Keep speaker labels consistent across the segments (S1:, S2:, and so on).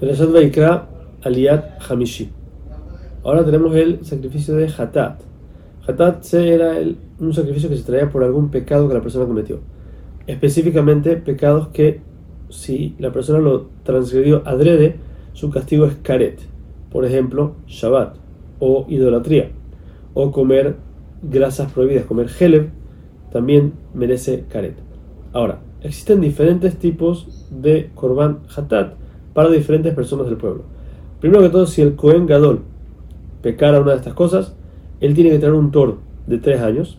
S1: Perashat Vaikra Aliyat Hamishi. Ahora tenemos el sacrificio de Hatat. Hatat era un sacrificio que se traía por algún pecado que la persona cometió. Específicamente, pecados que si la persona lo transgredió adrede, su castigo es karet. Por ejemplo, Shabbat o idolatría o comer grasas prohibidas, comer heleb, también merece karet. Ahora, existen diferentes tipos de korban hatat para diferentes personas del pueblo. Primero que todo, si el Cohen Gadol pecara una de estas cosas, él tiene que tener un toro de tres años,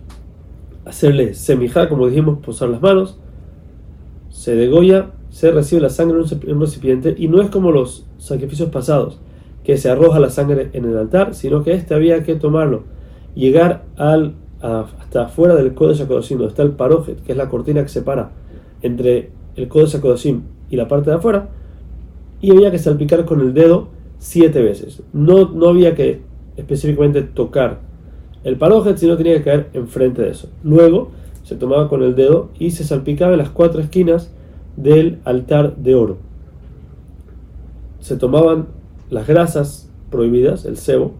S1: hacerle semijá, como dijimos, posar las manos, se degolla, se recibe la sangre en un recipiente y no es como los sacrificios pasados, que se arroja la sangre en el altar, sino que este había que tomarlo, llegar al, hasta afuera del Kodesh HaKodashim, donde está el parojet, que es la cortina que separa entre el Kodesh HaKodashim y la parte de afuera, y había que salpicar con el dedo siete veces. No, no había que específicamente tocar el parojet, sino tenía que caer enfrente de eso. Luego se tomaba con el dedo y se salpicaba en las cuatro esquinas del altar de oro. Se tomaban las grasas prohibidas, el cebo,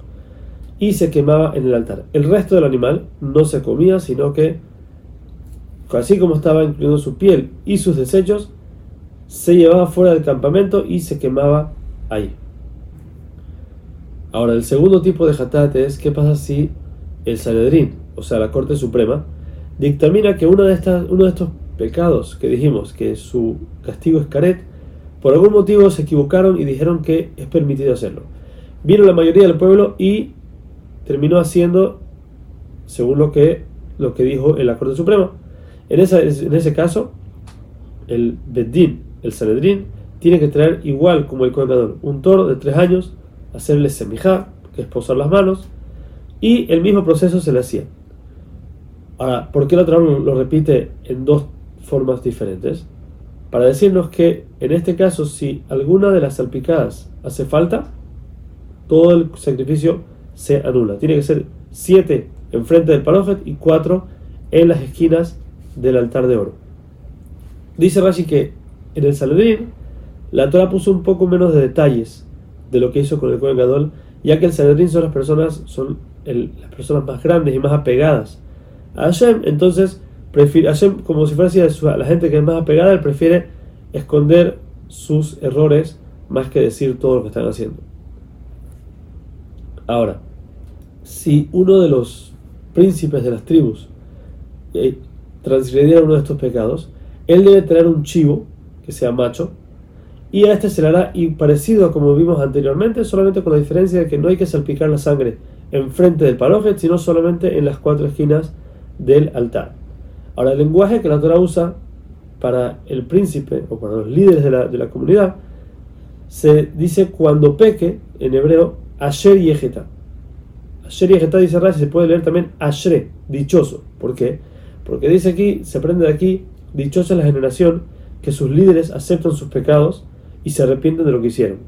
S1: y se quemaba en el altar. El resto del animal no se comía, sino que, así como estaba incluyendo su piel y sus desechos, se llevaba fuera del campamento y se quemaba ahí. Ahora, el segundo tipo de jatate es qué pasa si el Sanedrín, o sea, la Corte Suprema, dictamina que uno de, estas, uno de estos pecados que dijimos que su castigo es caret, por algún motivo se equivocaron y dijeron que es permitido hacerlo. Vino la mayoría del pueblo y terminó haciendo según lo que, lo que dijo en la Corte Suprema. En, en ese caso, el Beddin, el Sanedrín tiene que traer igual como el colgador un toro de tres años, hacerle semijá, que es posar las manos, y el mismo proceso se le hacía. Ahora, ¿por qué la Torah lo repite en dos formas diferentes? Para decirnos que en este caso, si alguna de las salpicadas hace falta, todo el sacrificio se anula. Tiene que ser siete enfrente del palojet y cuatro en las esquinas del altar de oro. Dice Rashi que en el Sanedrín, la Torah puso un poco menos de detalles de lo que hizo con el Kohen Gadol, ya que el Sanedrín son las personas, son las personas más grandes y más apegadas a Hashem, entonces prefiere, Hashem, como si fuera así, la gente que es más apegada, él prefiere esconder sus errores más que decir todo lo que están haciendo. Ahora, si uno de los príncipes de las tribus eh, transgrediera uno de estos pecados, él debe tener un chivo que sea macho, y a este se le hará y parecido a como vimos anteriormente, solamente con la diferencia de que no hay que salpicar la sangre enfrente del parojet, sino solamente en las cuatro esquinas del altar. Ahora, el lenguaje que la Torah usa para el príncipe o para los líderes de la, de la comunidad se dice cuando peque, en hebreo, Asher Yeheta. Asher Yeheta dice Rashi, se puede leer también Ashre, dichoso. ¿Por qué? Porque dice aquí, se aprende de aquí, dichosa la generación que sus líderes aceptan sus pecados y se arrepienten de lo que hicieron.